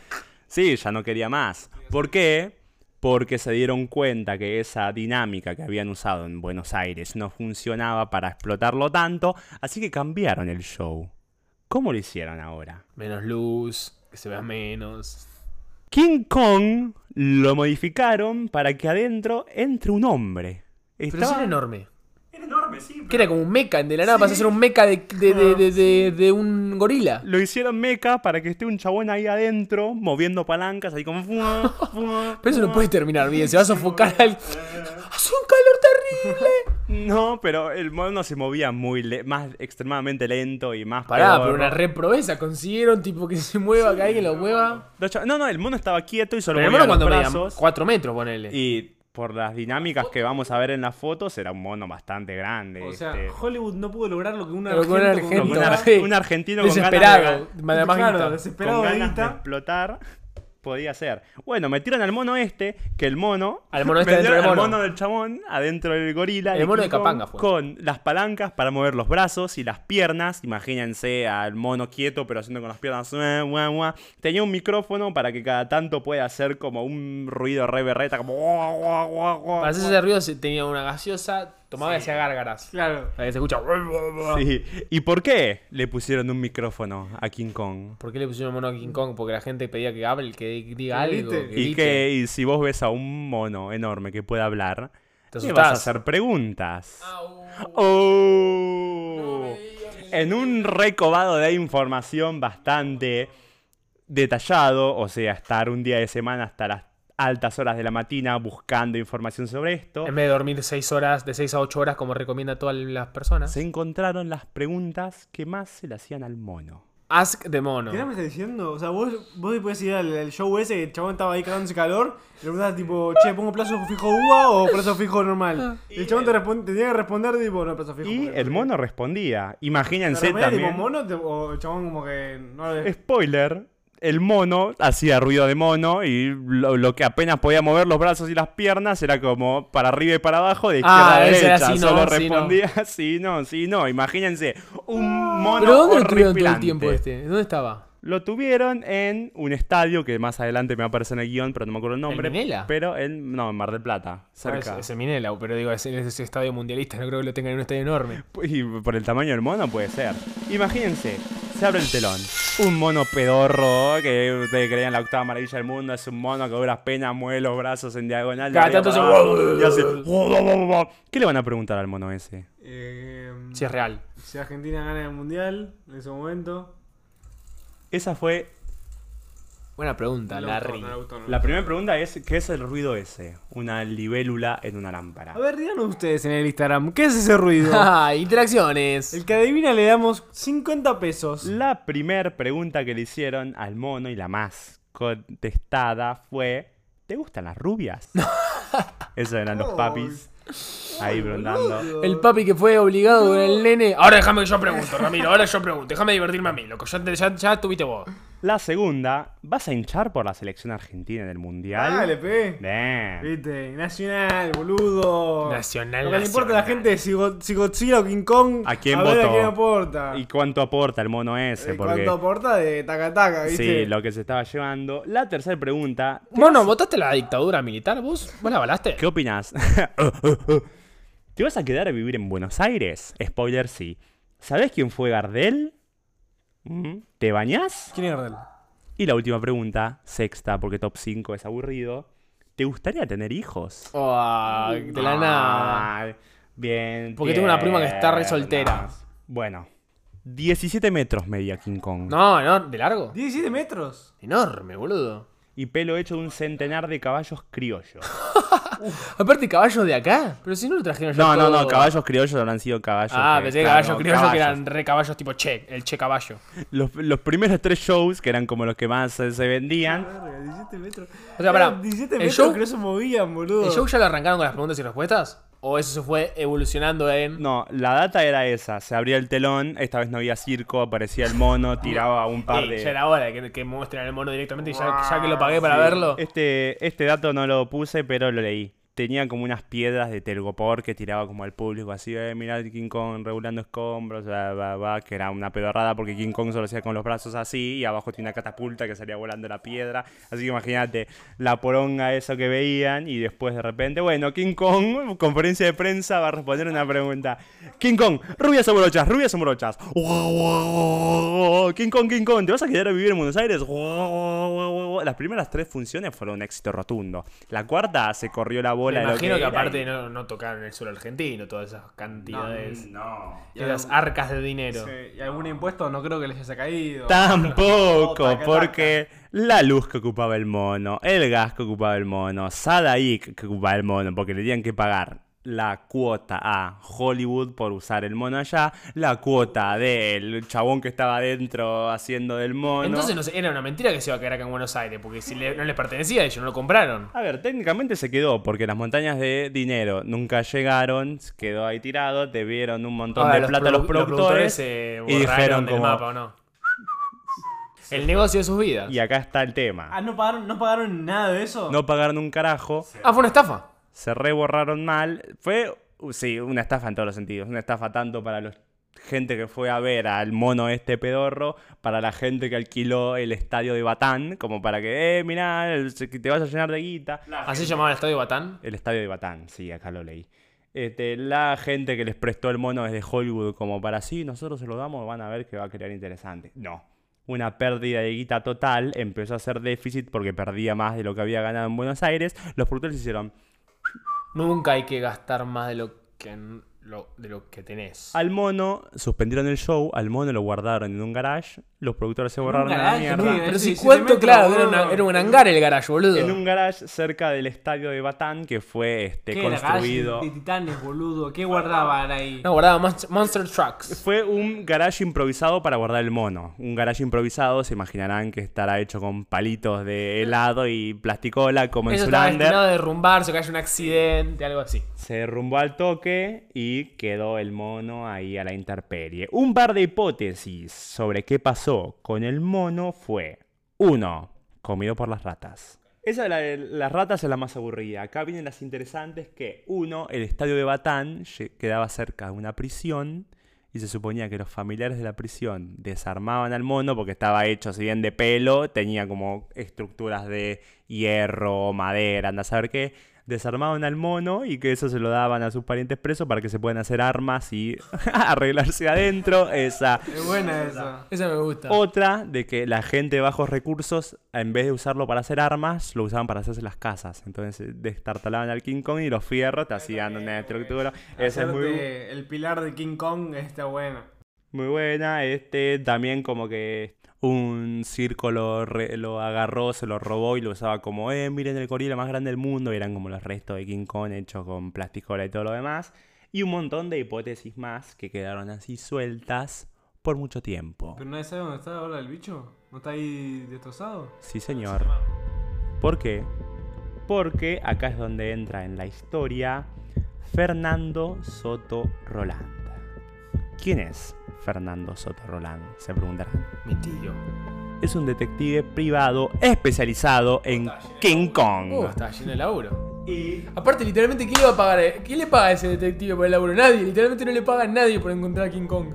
S2: Sí, ya no quería más. ¿Por qué? Porque se dieron cuenta que esa dinámica que habían usado en Buenos Aires no funcionaba para explotarlo tanto, así que cambiaron el show. ¿Cómo lo hicieron ahora?
S3: Menos luz, que se vea menos.
S2: King Kong lo modificaron para que adentro entre un hombre.
S3: Pero
S2: Estaba-
S3: era enorme.
S2: Enorme, sí.
S3: Que era como un mecha, de la nada pasa a ser un mecha de, de, de, de, de- un gorila.
S2: Lo hicieron meca para que esté un chabón ahí adentro moviendo palancas ahí como... fua,
S3: Pero eso no puede terminar bien, se va a sofocar al. ¡Hace un calor terrible!
S2: No, pero el mono se movía muy le- más extremadamente lento y más
S3: Pará, pero una re proeza consiguieron, tipo que se mueva, que alguien lo mueva.
S2: No, no, el mono estaba quieto y solo
S3: Pero el
S2: movía
S3: mono
S2: los
S3: cuando
S2: brazos.
S3: 4 metros, ponele.
S2: Y por las dinámicas que vamos a ver en las fotos, era un mono bastante grande.
S1: O sea,
S2: este.
S1: Hollywood no pudo lograr lo que un
S3: con un
S1: argento con
S2: un, ar-
S3: sí.
S2: un argentino con ganas,
S3: Desesperado.
S2: de, con ganas de explotar podía ser. Bueno, metieron al mono este, que el mono...
S3: Al mono este dentro del
S2: al
S3: mono.
S2: del chabón adentro del gorila.
S3: El
S2: de
S3: mono de Capanga fue.
S2: Con las palancas para mover los brazos y las piernas. Imagínense al mono quieto, pero haciendo con las piernas... Tenía un micrófono para que cada tanto pueda hacer como un ruido re berreta, como...
S3: Para hacer ese ruido tenía una gaseosa, tomaba y hacía gárgaras.
S1: Claro.
S3: Que se escucha.
S2: Sí. ¿Y por qué le pusieron un micrófono a King Kong?
S3: ¿Por qué le pusieron mono a King Kong? Porque la gente pedía que hable, que diga algo. que
S2: Y
S3: grite.
S2: que y si vos ves a un mono enorme que puede hablar,
S3: Te
S2: le vas a hacer preguntas.
S3: Au.
S2: Oh. En un recobado de información bastante detallado, o sea, estar un día de semana hasta las altas horas de la mañana buscando información sobre esto,
S3: En vez de dormir 6 horas, de 6 a 8 horas, como recomienda a todas las personas.
S2: se encontraron las preguntas que más se le hacían al mono.
S3: Ask de mono.
S1: ¿Qué me estás diciendo? O sea, vos, vos después ir al, al show ese que el chabón estaba ahí cagándose calor y le preguntabas tipo, che, ¿pongo plazo fijo uva o plazo fijo normal? Y el chabón te, tenía que responder tipo, no, plazo fijo.
S2: Y el mono respondía.
S1: ¿Te
S2: Imagínense
S1: respondía tipo
S2: también.
S1: mono te- o el chabón como que no le...
S2: Spoiler, el mono hacía ruido de mono y lo, lo que apenas podía mover los brazos y las piernas era como para arriba y para abajo, de izquierda
S3: Ah,
S2: a
S3: era
S2: derecha.
S3: sí, no,
S2: Solo
S3: sí, no.
S2: respondía sí, no, sí, no. Imagínense, un mono
S3: ¿Pero dónde lo tuvieron todo el tiempo este? ¿Dónde estaba?
S2: Lo tuvieron en un estadio que más adelante me va a aparecer en el guion, pero no me acuerdo el nombre.
S3: Minela?
S2: Pero en, no, en Mar del Plata,
S3: Ah,
S2: cerca.
S3: es, es el Minela, pero digo, es, es ese estadio mundialista, no creo que lo tengan en un estadio enorme.
S2: Y por el tamaño del mono puede ser. Imagínense, se abre el telón. Un mono pedorro que ustedes creían la octava maravilla del mundo. Es un mono que duras penas mueve los brazos en diagonal.
S3: Cada tanto se-
S2: y hace- ¿Qué le van a preguntar al mono ese?
S1: Eh,
S3: Si es real.
S1: si Argentina gana el mundial en ese momento.
S2: Esa fue.
S3: Buena pregunta,
S1: No le gustó,
S3: Larry.
S1: no le gustó, no le
S2: La primera pregunta es: ¿qué es el ruido ese? Una libélula en una lámpara.
S1: A ver, díganos ustedes en el Instagram, ¿qué es ese ruido?
S3: Ah, interacciones.
S1: el que adivina le damos 50 pesos.
S2: La primera pregunta que le hicieron al mono y la más contestada fue: ¿Te gustan las rubias? Esos eran los papis ahí preguntando.
S3: El papi que fue obligado con el nene. Ahora déjame que yo pregunto, Ramiro. Ahora yo pregunto. Déjame divertirme a mí, loco. Ya, te- ya, ya tuviste vos.
S2: La segunda, ¿vas a hinchar por la selección argentina en el mundial?
S1: Ah, le pegué.
S2: Bien.
S1: Viste, nacional, boludo.
S3: Nacional,
S1: Lo que le importa a la gente es si, Go- si Godzilla o King Kong.
S2: ¿A quién
S1: ver
S2: votó?
S1: a quién aporta.
S2: ¿Y cuánto aporta el mono ese?
S1: Eh,
S2: Porque
S1: ¿Cuánto aporta de taca taca, viste?
S2: sí, lo que se estaba llevando. La tercera pregunta,
S3: Mono, ¿votaste la dictadura militar vos? ¿Vos la avalaste?
S2: ¿qué opinas? ¿Te vas a quedar a vivir en Buenos Aires? Spoiler, sí. ¿Sabés quién fue Gardel? ¿Te bañás?
S1: ¿Quién es Gardel?
S2: Y la última pregunta, sexta, porque top 5 es aburrido. ¿Te gustaría tener hijos?
S3: Oh, de la nada.
S2: Bien.
S3: Porque tengo una prima que está re soltera.
S2: Bueno, 17 metros medía King Kong.
S3: No, no, ¿de largo?
S1: 17 metros.
S3: Enorme, boludo.
S2: Y pelo hecho de un centenar de caballos criollos.
S3: Aparte, caballos de acá. Pero si no lo trajeron ya
S2: No, no, no,
S3: todo.
S2: caballos criollos habrán sido caballos.
S3: Ah,
S2: que-
S3: pensé
S2: claro,
S3: caballos criollos que eran re caballos tipo che, el che caballo.
S2: Los, los primeros tres shows, que eran como los que más eh, se vendían.
S1: Verga, 17 metros.
S3: O sea, pará,
S1: Eran 17
S3: el
S1: metros
S3: show-
S1: que no se movían, boludo.
S3: ¿El show ya lo arrancaron con las preguntas y respuestas? ¿O eso se fue evolucionando en.?
S2: No, la data era esa. Se abría el telón, esta vez no había circo, aparecía el mono, tiraba un par
S3: Sí,
S2: de...
S3: Ya era hora de que, que muestren el mono directamente y ya, ya que lo pagué para verlo.
S2: Este, este dato no lo puse, pero lo leí. Tenía como unas piedras de telgopor que tiraba como al público, así, eh, mirá King Kong regulando escombros, va, va", que era una pedorrada porque King Kong solo hacía con los brazos así y abajo tiene una catapulta que salía volando la piedra. Así que imagínate la poronga eso que veían y después de repente, bueno, King Kong, conferencia de prensa, va a responder una pregunta. King Kong, rubias o morochas, rubias o morochas. King Kong, King Kong, ¿te vas a quedar a vivir en Buenos Aires? Las primeras tres funciones fueron un éxito rotundo. La cuarta se corrió la
S3: Me
S2: bola lo
S3: imagino que, aparte no, no tocaron el suelo argentino, todas esas cantidades.
S2: No.
S3: Esas arcas de dinero.
S1: Sí, y algún impuesto no creo que les haya caído.
S2: Tampoco, porque la luz que ocupaba el mono, el gas que ocupaba el mono, Sadaik que ocupaba el mono, porque le tenían que pagar la cuota a Hollywood por usar el mono allá, la cuota del chabón que estaba adentro haciendo del mono.
S3: Entonces no sé, era una mentira que se iba a quedar acá en Buenos Aires, porque si le- no les pertenecía, ellos no lo compraron.
S2: A ver, técnicamente se quedó porque las montañas de dinero nunca llegaron, quedó ahí tirado, te vieron un montón
S3: Ahora,
S2: de plata a los
S3: produ-
S2: productores,
S3: se
S2: y dijeron
S3: del
S2: como-
S3: mapa, ¿o no? El negocio de sus vidas.
S2: y acá está el tema.
S1: Ah, ¿no pagaron, ¿no pagaron nada de eso?
S2: No pagaron un carajo,
S3: Ah, fue una estafa.
S2: Se reborraron mal. Fue, uh, sí, una estafa en todos los sentidos. Una estafa tanto para la gente que fue a ver al mono este pedorro, para la gente que alquiló el estadio de Batán, como para que, eh, mirá, el- que te vas a llenar de guita.
S3: Así llamaba el estadio Batán.
S2: El estadio de Batán, sí, acá lo leí. Este, la gente que les prestó el mono desde Hollywood como para sí, nosotros se lo damos, van a ver que va a crear interesante. No. Una pérdida de guita total, empezó a hacer déficit porque perdía más de lo que había ganado en Buenos Aires. Los productores hicieron,
S3: Nunca hay que gastar más de lo que, lo, de lo que tenés.
S2: al mono, suspendieron el show, al mono lo guardaron en un garage, los productores se borraron a la mierda.
S1: No,
S3: Pero si
S1: sí,
S3: cuento, claro, era, una-
S1: boludo.
S3: era un hangar el garage, boludo.
S2: En un garage cerca del estadio de Batán que fue este,
S1: ¿Qué
S2: construido...
S1: Garage De titanes, boludo. ¿Qué guardaban ahí?
S3: No, guardaba Monst- Monster Trucks.
S2: Fue un garage improvisado para guardar el mono. Un garage improvisado, se imaginarán que estará hecho con palitos de helado y plasticola como en
S3: Eso estaba
S2: Zulander.
S3: destinado a derrumbarse, que haya un accidente, algo así.
S2: Se derrumbó al toque y quedó el mono ahí a la intemperie. Un par de hipótesis sobre qué pasó con el mono fue: 1. Comido por las ratas. Esa de la- las ratas es la más aburrida. Acá vienen las interesantes que, uno, el estadio de Batán quedaba cerca de una prisión y se suponía que los familiares de la prisión desarmaban al mono porque estaba hecho, si bien de pelo, tenía como estructuras de hierro, madera, anda a saber qué. Desarmaban al mono y que eso se lo daban a sus parientes presos para que se puedan hacer armas y arreglarse adentro. Esa.
S1: Es buena esa.
S3: Esa me gusta.
S2: Otra de que la gente de bajos recursos, en vez de usarlo para hacer armas, lo usaban para hacerse las casas. Entonces destartalaban al King Kong y los fierros te hacían una estructura. Esa es muy,
S1: El pilar de King Kong está bueno.
S2: muy buena. Este también como que un circo lo, re- lo agarró, se lo robó y lo usaba como, eh, miren el gorila más grande del mundo. Y eran como los restos de King Kong hechos con plasticola y todo lo demás. Y un montón de hipótesis más que quedaron así sueltas por mucho tiempo.
S1: ¿Pero nadie sabe dónde está ahora el bicho? ¿No está ahí destrozado?
S2: Sí, señor. ¿Por qué? Porque acá es donde entra en la historia Fernando Soto Roland. ¿Quién es Fernando Soto Roland? Se preguntarán.
S3: Mi tío.
S2: Es un detective privado especializado en King Kong.
S3: Uh, está lleno de laburo.
S2: Y
S3: Aparte, literalmente, ¿quién le va a pagar? eh? ¿Quién le paga a ese detective por el laburo? Nadie. Literalmente no le paga a nadie por encontrar a King Kong.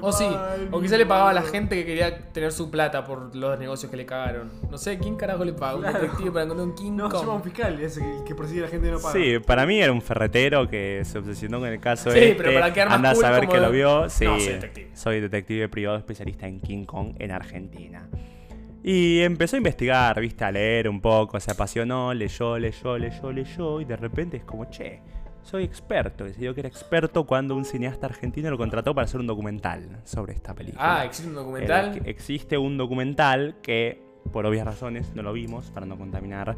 S3: O sí, o quizá le pagaba a la gente que quería tener su plata por los negocios que le cagaron. No sé, ¿quién carajo le paga a un detective para encontrar un King
S1: No, se llama un fiscal, ese que, que persigue a la gente y no paga.
S2: Sí, para mí era un ferretero que se obsesionó con el caso
S3: Sí,
S2: este.
S3: pero para quedar más
S2: Anda a saber que
S3: de-
S2: lo vio. Sí,
S3: No, soy detective.
S2: Soy detective privado especialista en King Kong en Argentina. Y empezó a investigar, viste, a leer un poco, se apasionó, leyó, leyó, leyó, leyó, y de repente es como, che, soy experto. Decidió que era experto cuando un cineasta argentino lo contrató para hacer un documental sobre esta película.
S3: Ah, ¿existe un documental?
S2: Existe un documental que, por obvias razones, no lo vimos para no contaminar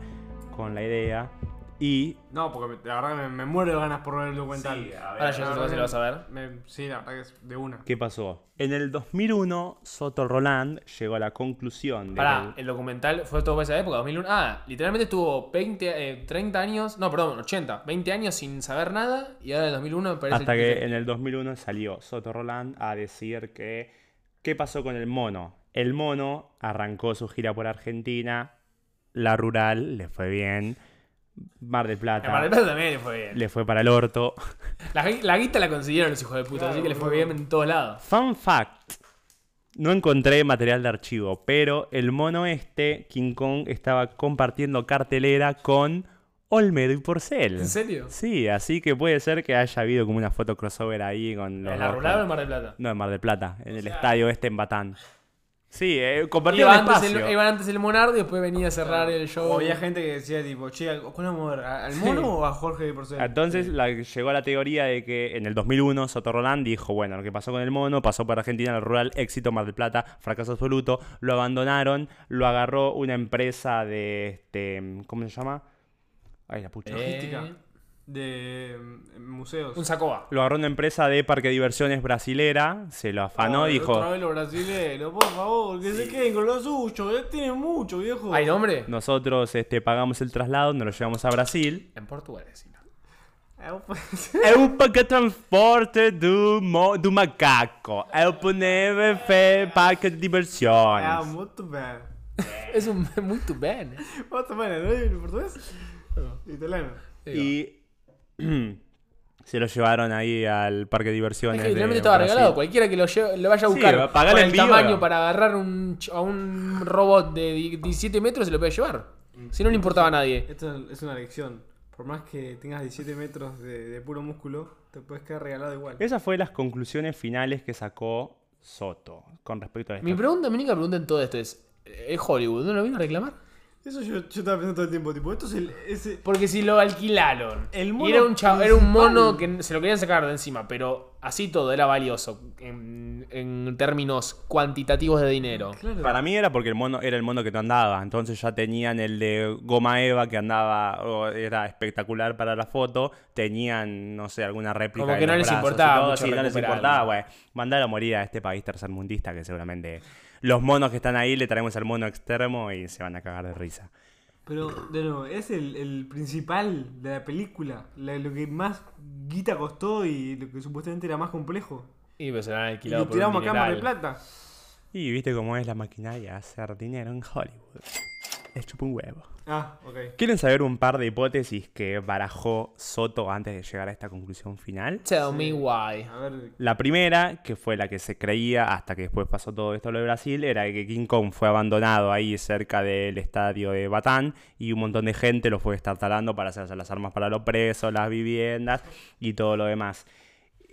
S2: con la idea. Y
S1: No, porque la verdad me, me muero de ganas por ver el documental.
S2: Sí, a ver,
S3: Ahora ya
S1: La
S3: sé
S1: verdad
S3: si
S1: que
S3: lo vas a ver.
S1: me- sí, la verdad que es de una.
S2: ¿qué pasó? En el 2001, Soto Roland llegó a la conclusión de
S3: Pará,
S2: que
S3: el documental fue todo esa época, 2001. Ah, literalmente estuvo 20, eh, 30 años, no, perdón, 80, 20 años sin saber nada y ahora en el 2001 me parece
S2: hasta que en el 2001 salió Soto Roland a decir que ¿qué pasó con el mono? El mono arrancó su gira por Argentina, la rural le fue bien, Mar del Plata
S3: En Mar del Plata también le fue bien.
S2: le fue para el orto.
S3: La, la guita la consiguieron los hijos de puta, así que le fue bien en todos lados.
S2: Fun fact. No encontré material de archivo, pero el mono este, King Kong, estaba compartiendo cartelera con Olmedo y Porcel.
S3: ¿En serio?
S2: Sí, así que puede ser que haya habido como una foto crossover ahí con los
S3: ¿En la rural o en Mar del Plata?
S2: No, en Mar del Plata, en el estadio este en Batán. Sí, eh,
S3: Iba antes,
S2: espacio.
S3: el, iban antes el Monardo y después venía a cerrar el show.
S1: O había gente que decía, tipo, che, ¿a ¿cuál vamos a ver? ¿A- ¿Al mono o a Jorge Porcel?
S2: Entonces la- llegó a la teoría de que en el 2001 Soto Roland dijo, bueno, lo que pasó con el mono pasó para Argentina, el rural, éxito, Mar del Plata, fracaso absoluto, lo abandonaron, lo agarró una empresa de, este, ¿cómo se llama? Ay, la pucha.
S3: Eh,
S1: Logística. De mm, museos.
S3: Un sacoa.
S2: Lo agarró una empresa de parque de diversiones brasilera, se lo afanó,
S1: Ay,
S2: dijo,
S1: Otra vez los por favor, que se queden con lo suyo. eh, Tienen mucho, viejo.
S3: ¿Hay nombre?
S2: nosotros este, pagamos el traslado, nos lo llevamos a Brasil.
S3: En.
S1: É o-
S2: Eu paguei transporte do, mo, do macaco. Eu poneva fe parque de
S1: Ah,
S2: diversiones.
S1: muito bem.
S3: Es un muy tu bene.
S1: Muito bem, ¿no? ¿En portugués? Italiano.
S2: Y se lo llevaron ahí al parque de
S3: Es
S2: diversiones.
S3: que literalmente
S2: de
S3: estaba
S2: Brasil.
S3: regalado. Cualquiera que lo, lleve- lo vaya a
S2: Sí,
S3: buscar
S2: va a pagar
S3: con
S2: el envío.
S3: tamaño para agarrar un, a un robot de di- 17 metros se lo puede llevar. Si no le importaba a nadie.
S1: Esto es una lección. Por más que tengas 17 metros de, de puro músculo, te puedes quedar regalado igual.
S2: Esas fueron las conclusiones finales que sacó Soto con respecto a esto.
S3: Mi pregunta, mi única pregunta en todo esto es: ¿es Hollywood? ¿No lo vino a reclamar?
S1: Eso yo, yo estaba pensando todo el tiempo, tipo, esto es el... Ese,
S3: Porque si lo alquilaron
S1: El
S3: y
S1: mono
S3: era un, chavo- era un mono que se lo querían sacar de encima, pero así todo era valioso en, en términos cuantitativos de dinero.
S1: claro.
S2: Para mí era porque el mono era el mono que no andaba, entonces ya tenían el de Goma Eva que andaba, era espectacular para la foto, tenían, no sé, alguna réplica
S3: Como que no les
S2: brazos y
S3: importaba
S2: todo,
S3: mucho
S2: sí, no les importaba, güey, mandar a morir a este país tercermundista que seguramente los monos que están ahí le traemos al mono extremo y se van a cagar de risa.
S1: Pero, de nuevo, es el, el principal de la película. la- lo que más guita costó y lo que supuestamente era más complejo.
S3: Y pues se lo han
S1: Y
S3: alquilado
S1: lo
S3: por un
S1: tiramos a del
S3: dineral.
S1: Plata.
S2: Y viste cómo es la maquinaria, hacer dinero en Hollywood. Es chupa un huevo.
S1: Ah, ok.
S2: ¿Quieren saber un par de hipótesis que barajó Soto antes de llegar a esta conclusión final?
S3: Tell me why.
S1: A ver,
S2: La primera, que fue la que se creía hasta que después pasó todo esto lo de Brasil, era que King Kong fue abandonado ahí cerca del estadio de Batán y un montón de gente lo fue estartalando para hacerse las armas para los presos, las viviendas y todo lo demás.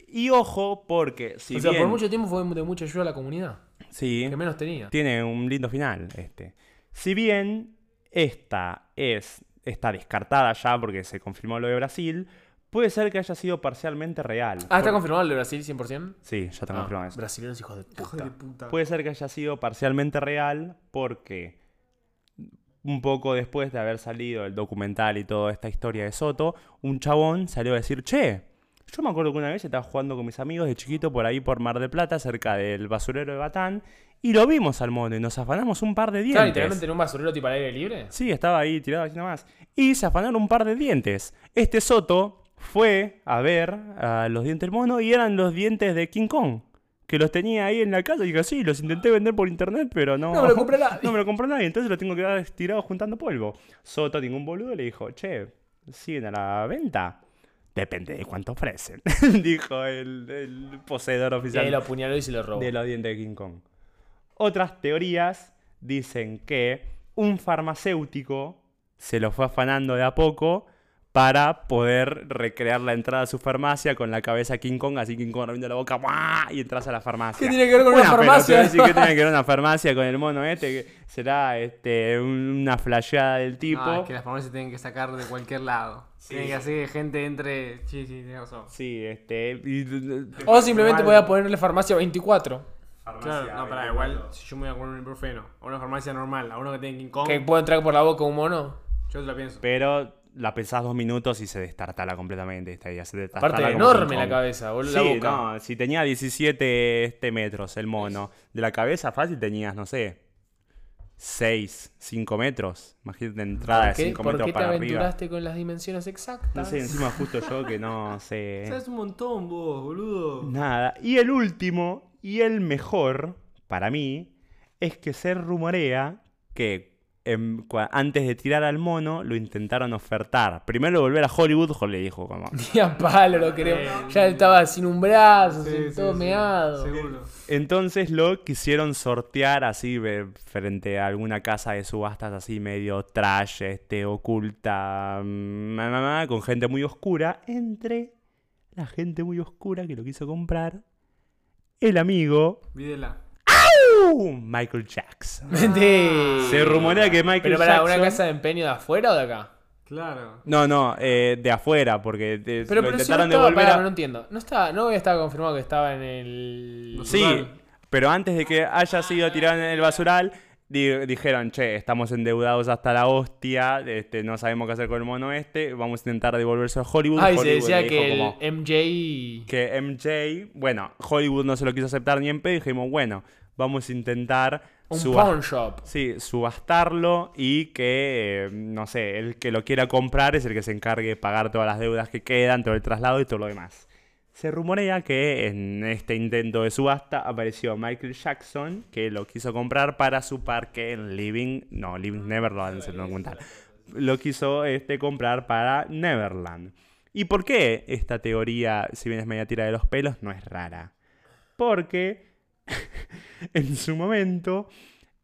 S2: Y ojo, porque si
S3: o sea,
S2: bien...
S3: por mucho tiempo fue de mucha ayuda a la comunidad.
S2: sí,
S3: Que menos tenía.
S2: tiene un lindo final este. Si bien esta es está descartada ya porque se confirmó lo de Brasil, puede ser que haya sido parcialmente real.
S3: Ah, ¿está
S2: Por-
S3: confirmado el de Brasil 100%?
S2: Sí, ya está
S3: Ah,
S2: confirmado eso.
S3: brasileños hijos de
S1: hijo
S3: puta.
S1: de puta.
S2: Puede ser que haya sido parcialmente real porque un poco después de haber salido el documental y toda esta historia de Soto, un chabón salió a decir, che, yo me acuerdo que una vez estaba jugando con mis amigos de chiquito por ahí por Mar del Plata, cerca del basurero de Batán, y lo vimos al mono y nos afanamos un par de
S3: ¿Está
S2: dientes.
S3: literalmente en un basurero tipo al aire libre?
S2: Sí, estaba ahí tirado así nomás. Y se afanaron un par de dientes. Este Soto fue a ver a los dientes del mono y eran los dientes de King Kong. Que los tenía ahí en la casa y dije, sí, los intenté vender por internet, pero no.
S3: No me lo compró nadie.
S2: No me lo compró nadie, entonces los tengo que dar estirados juntando polvo. Soto, ningún boludo, le dijo, che, ¿siguen a la venta? Depende de cuánto ofrecen, dijo el, el poseedor
S3: Y
S2: oficial
S3: ahí lo apuñaló y se lo robó.
S2: de los dientes de King Kong. Otras teorías dicen que un farmacéutico se lo fue afanando de a poco para poder recrear la entrada a su farmacia con la cabeza King Kong, así King Kong abriendo la boca ¡buah! y entras a la farmacia.
S3: ¿Qué tiene que ver con
S2: Bueno,
S3: una
S2: pero
S3: farmacia?
S2: a decir que tiene que ver una farmacia con el mono este, será este, una flasheada del tipo.
S1: No, es que las farmacias tienen que sacar de cualquier lado. Tienen que hacer que gente entre. Sí, sí, tienes razón.
S2: Sí, este... y-
S3: O simplemente voy a ponerle farmacia 24.
S1: Claro, no, pará, igual si yo me voy a comer un ibuprofeno a una farmacia normal, a uno que tiene King Kong,
S3: Que puedo entrar por la boca un mono.
S1: yo te lo pienso.
S2: Pero la pensás dos minutos y se destartala completamente esta idea. Se
S3: Aparte, enorme la cabeza, boludo,
S2: Sí,
S3: la boca.
S2: no, si tenía 17 este metros el mono, de la cabeza fácil tenías, no sé, 6, 5 metros. Imagínate entrada de
S3: ¿Por qué,
S2: 5
S3: por
S2: metros
S3: qué te
S2: para arriba.
S3: aventuraste con las dimensiones exactas?
S2: No sé, encima justo yo que no sé
S1: Sabes un montón vos, boludo.
S2: nada. Y el último y el mejor para mí es que se rumorea que em, cua- antes de tirar al mono lo intentaron ofertar. Primero volver a Hollywood, le dijo como
S3: Tía palo, lo queremos. Ya estaba sin un brazo,
S1: Sí,
S3: sin
S1: sí,
S3: todo
S1: sí,
S3: meado.
S1: Seguro.
S2: Entonces lo quisieron sortear así ve- frente a alguna casa de subastas así medio trash, este, oculta, mm, ma, ma, ma, con gente muy oscura, entre la gente muy oscura que lo quiso comprar, el amigo
S1: Vídela.
S2: Michael Jackson.
S3: Mentira.
S2: Se rumorea que Michael
S3: Pero para
S2: Jackson...
S3: una casa de empeño de afuera o de acá.
S1: Claro.
S2: No, no, eh, de afuera, porque eh,
S3: Pero,
S2: lo
S3: pero si no
S2: intentaron
S3: estaba,
S2: devolver
S3: pará,
S2: a-
S3: no entiendo. No estaba, no estaba confirmado que estaba en el.
S2: Sí,
S1: Basural.
S2: pero antes de que haya sido tirado en el basural, di- dijeron, che, estamos endeudados hasta la hostia, este, no sabemos qué hacer con el mono este, vamos a intentar devolverse a Hollywood.
S3: Ay, se
S2: Hollywood
S3: decía
S2: le
S3: que
S2: dijo
S3: el
S2: como
S3: MJ.
S2: que MJ, bueno, Hollywood no se lo quiso aceptar ni en pedo, y dijimos, bueno, vamos a intentar
S3: Un pawn shop.
S2: Sí, subastarlo y que, eh, no sé, el que lo quiera comprar es el que se encargue de pagar todas las deudas que quedan, todo el traslado y todo lo demás. Se rumorea que en este intento de subasta apareció Michael Jackson, que lo quiso comprar para su parque en Living, no, Living Neverland, se lo voy a contar. Lo quiso este, comprar para Neverland. ¿Y por qué esta teoría, si bien es media tira de los pelos, no es rara? Porque en su momento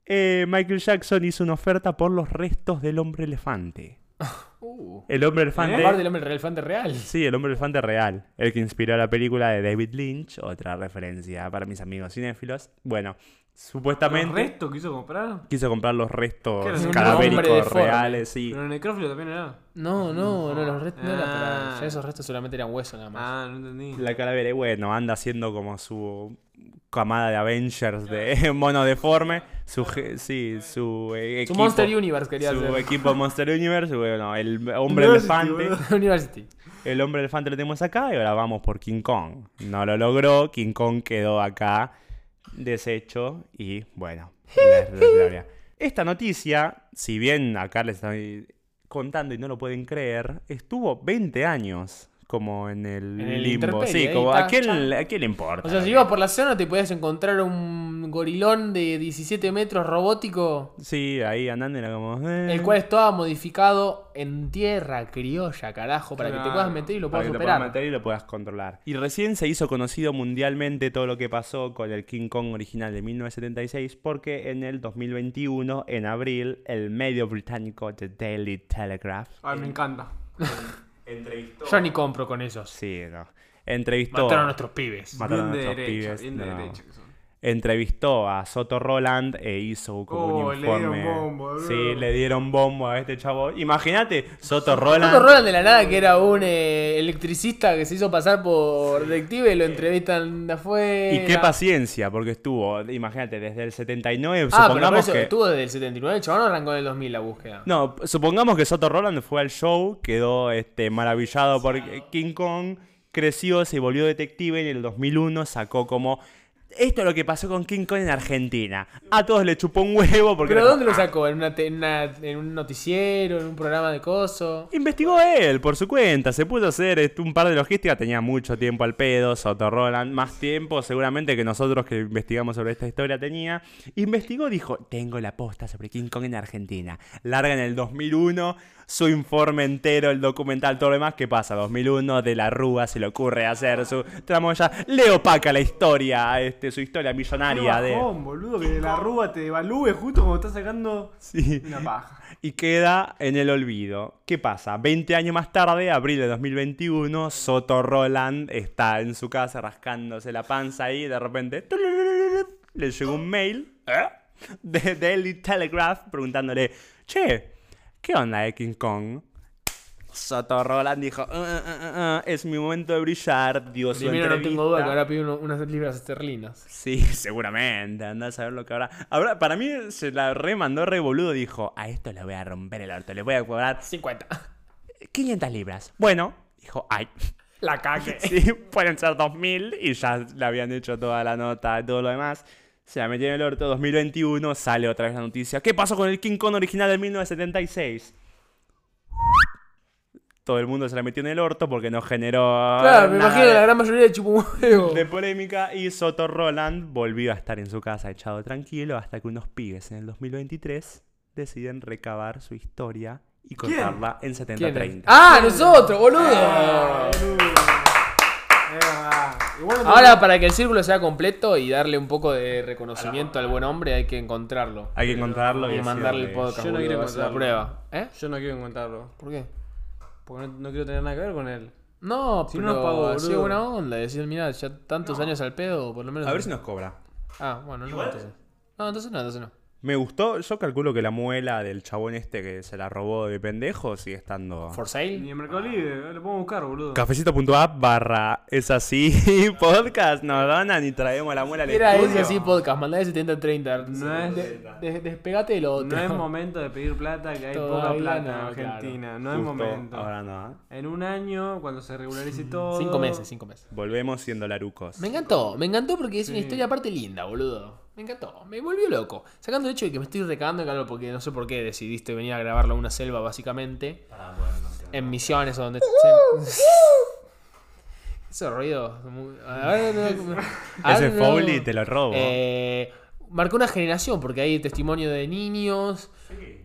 S2: eh, Michael Jackson hizo una oferta por los restos del hombre elefante.
S3: Uh.
S2: El hombre elefante.
S3: Aparte del hombre elefante real.
S2: Sí, el hombre elefante real. El que inspiró la película de David Lynch. Otra referencia para mis amigos cinéfilos. Bueno,
S1: ¿Los
S2: supuestamente
S1: restos quiso comprar?
S2: quiso comprar los restos cadavéricos reales. Sí.
S1: Pero el necrófilo también era.
S3: No, no, no, los restos no era para.
S1: Ah.
S3: Ya esos restos solamente eran hueso nada más.
S1: Ah, no entendí.
S2: La calavera, y bueno, anda haciendo como su camada de Avengers de mono deforme. Su, sí, su eh,
S3: Su
S2: equipo.
S3: Monster Universe quería
S2: su
S3: hacer.
S2: equipo Monster Universe, bueno, el hombre
S1: University,
S2: elefante.
S3: University.
S2: El hombre elefante lo tenemos acá y ahora vamos por King Kong. No lo logró, King Kong quedó acá deshecho y bueno, la- la gloria. Esta noticia, si bien acá les estoy contando y no lo pueden creer, estuvo 20 años como en el,
S3: En el
S2: limbo. Sí, como a
S3: está,
S2: quién, a quién le importa.
S3: O sea, si ibas por la zona te podías encontrar un gorilón de 17 metros robótico,
S2: Sí, ahí andando era como... eh,
S3: el cual estaba modificado en tierra criolla, carajo, para que te puedas meter y lo
S2: para
S3: puedas
S2: que te puedas
S3: operar.
S2: meter y lo puedas controlar. Y recién se hizo conocido mundialmente todo lo que pasó con el King Kong original de 1976 porque en el 2021, en abril, el medio británico The Daily Telegraph
S1: Ay, me encanta.
S2: entrevistó...
S3: Yo ni compro con esos.
S2: Sí, no. Entrevistó...
S3: Mataron a nuestros pibes.
S2: Mataron a
S1: bien de
S2: nuestros
S1: derecha,
S2: pibes,
S1: bien de
S2: no.
S1: derecha que son.
S2: Entrevistó a Soto Roland e hizo como
S1: Oh,
S2: un
S1: le dieron
S2: informe.
S1: bombo,
S2: sí, le dieron bombo a este chavo. Imagínate, Soto Roland.
S3: Otro Roland de la nada, que era un eh, electricista que se hizo pasar por detective, lo entrevistan de afuera.
S2: Y qué paciencia, porque estuvo, imagínate, desde el 79,
S3: Ah, pero
S2: supongamos
S3: eso
S2: que...
S3: estuvo desde el 79, el chabón arrancó en el 2000 la búsqueda.
S2: No, supongamos que Soto Roland fue al show, quedó este, maravillado por King Kong, creció, se volvió detective y en el 2001 sacó como... Esto es lo que pasó con King Kong en Argentina. A todos le chupó un huevo porque...
S3: ¿Pero dónde lo sacó? ¿En, una en, una- en un noticiero? ¿En un programa de coso?
S2: Investigó él por su cuenta, se puso a hacer este, un par de logística, tenía mucho tiempo al pedo, Soto Roland, más tiempo seguramente que nosotros que investigamos sobre esta historia tenía. Investigó, dijo, tengo la posta sobre King Kong en Argentina. Larga en el 2001, su informe entero, el documental, todo lo demás. ¿Qué pasa? 2001, de la Rúa se le ocurre hacer su tramoya, le opaca la historia a este este, su historia millonaria de...
S1: bajón, boludo, que la rúa te devalúe justo cuando estás sacando
S2: Sí.
S1: una paja.
S2: y queda en el olvido. ¿Qué pasa? 20 años más tarde, abril de 2021, Soto Roland está en su casa rascándose la panza y de repente le llegó un mail ¿eh? de Daily Telegraph preguntándole, che, ¿qué onda de King Kong? Soto Roland dijo, "Uh, uh, uh, uh, es mi momento de brillar, dio su
S3: Primero no tengo
S2: entrevista".
S3: duda que ahora pide uno- unas libras esterlinas.
S2: Sí, seguramente. Andá a saber lo que habrá. Ahora, para mí se la remandó re boludo. Dijo, a esto le voy a romper el orto. Le voy a cobrar
S3: 50.
S2: 500 libras. Bueno, dijo, ay.
S3: La cague.
S2: Sí, pueden ser 2000 y ya le habían hecho toda la nota y todo lo demás. Se la metió en el orto 2021, sale otra vez la noticia. ¿Qué pasó con el King Kong original del 1976? Todo el mundo se la metió en el orto porque no generó.
S3: Claro, me
S2: nada
S3: imagino
S2: de-
S3: la gran mayoría de huevo.
S2: de polémica y Soto Roland volvió a estar en su casa echado tranquilo hasta que unos pibes en el 2023 deciden recabar su historia y contarla en
S3: ¿Quién
S2: 70-30.
S3: es? ¡Ah, nosotros, boludo!
S1: Igual no
S3: Ahora, para que el círculo sea completo y darle un poco de reconocimiento al buen hombre, hay que encontrarlo.
S2: Hay que encontrarlo y,
S3: Y mandarle el podcast.
S1: Yo no quiero
S3: boludo,
S1: encontrarlo.
S3: prueba. ¿Eh?
S1: Yo no quiero encontrarlo.
S3: ¿Por qué?
S1: Porque no, no quiero tener nada que ver con él.
S3: No,
S1: Si
S3: pero
S1: no nos pagó,
S3: así
S1: boludo.
S3: buena onda. Decir, mira, ya tantos años al pedo, por lo menos.
S2: A ver si nos cobra.
S3: Ah, bueno, no, entonces. No, entonces no, entonces no.
S2: Me gustó, yo calculo que la muela del chabón este que se la robó de pendejo sigue estando...
S3: ¿For
S1: Ni
S3: sale?
S1: en Mercado Libre, lo podemos buscar, boludo.
S2: Cafecito.app barra es así podcast nos donan y traemos la muela al
S3: Era
S2: estudio.
S3: ese así podcast, mandá de 70-30.
S1: No es-
S3: De- de- despegate de lo otro.
S1: No es momento de pedir plata, que hay poca plata
S3: no,
S1: en Argentina. No es
S2: Justo
S1: momento.
S2: Ahora no. ¿eh?
S1: En un año, cuando se regularice todo.
S3: Cinco meses, cinco meses.
S2: Volvemos siendo larucos.
S3: Me encantó, me encantó porque es una historia aparte linda, boludo. Me encantó, me volvió loco. Sacando el hecho de que me estoy recagando en calor porque no sé por qué decidiste venir a grabarlo en una selva, básicamente. En misiones o donde. se- Esos ruidos. muy- ahora no-
S2: Ese
S3: no-
S2: Foley te lo robo.
S3: Eh, marcó una generación porque hay testimonio de niños.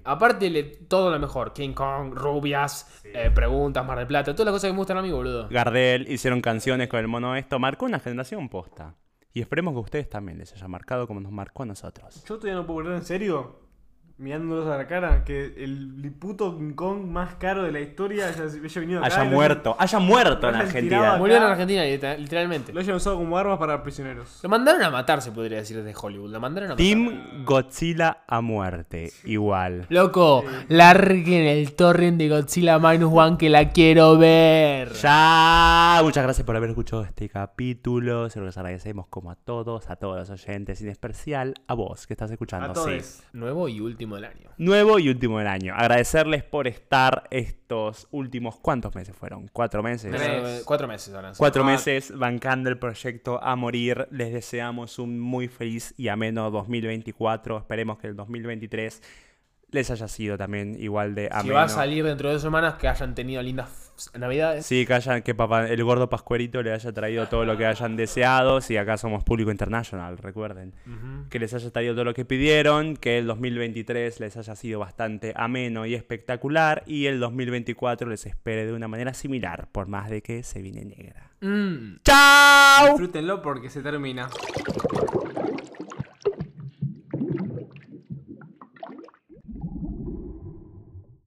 S3: Aparte, le, todo lo mejor. King Kong, rubias, eh, preguntas, Mar del Plata, todas las cosas que me gustan a mí, boludo.
S2: Gardel hicieron canciones con el mono esto. Marcó una generación posta. Y esperemos que ustedes también les haya marcado como nos marcó a nosotros.
S1: Yo todavía no puedo creer en serio, mirándolos a la cara, que el puto King Kong más caro de la historia haya, haya venido acá.
S2: Haya muerto. Haya muerto en Argentina.
S3: Murió en. Argentina, liter- literalmente.
S1: Lo hayan usado como armas para prisioneros.
S3: Lo mandaron a matar, se podría decir, desde Hollywood. Lo mandaron a matar.
S2: Team Godzilla a muerte. Igual.
S3: Loco, larguen el torrent de Godzilla Minus One que la quiero ver.
S2: Ya. Muchas gracias por haber escuchado este capítulo. Se los agradecemos como a todos, a todos los oyentes, y en especial a vos que estás escuchando.
S1: A
S2: sí.
S1: todos.
S3: Nuevo y último del año.
S2: Nuevo y último del año. Agradecerles por estar estos últimos. ¿Cuántos meses fueron? ¿Cuatro meses?
S1: Tres.
S3: Cuatro meses ahora.
S2: Cuatro
S1: Ah.
S2: meses bancando el proyecto a morir. Les deseamos un muy feliz y ameno 2024. Esperemos que el 2023 les haya sido también igual de
S3: Si
S2: ameno.
S3: va a salir dentro de dos semanas, que hayan tenido lindas navidades.
S2: Sí, que, hayan, que papá, el gordo Pascuerito le haya traído todo lo que hayan deseado. Si acá somos público internacional, recuerden. Que les haya traído todo lo que pidieron. Que el 2023 les haya sido bastante ameno y espectacular. Y el 2024 les espere de una manera similar, por más de que se viene negra.
S3: Mm.
S2: ¡Chao!
S1: Disfrútenlo porque se termina.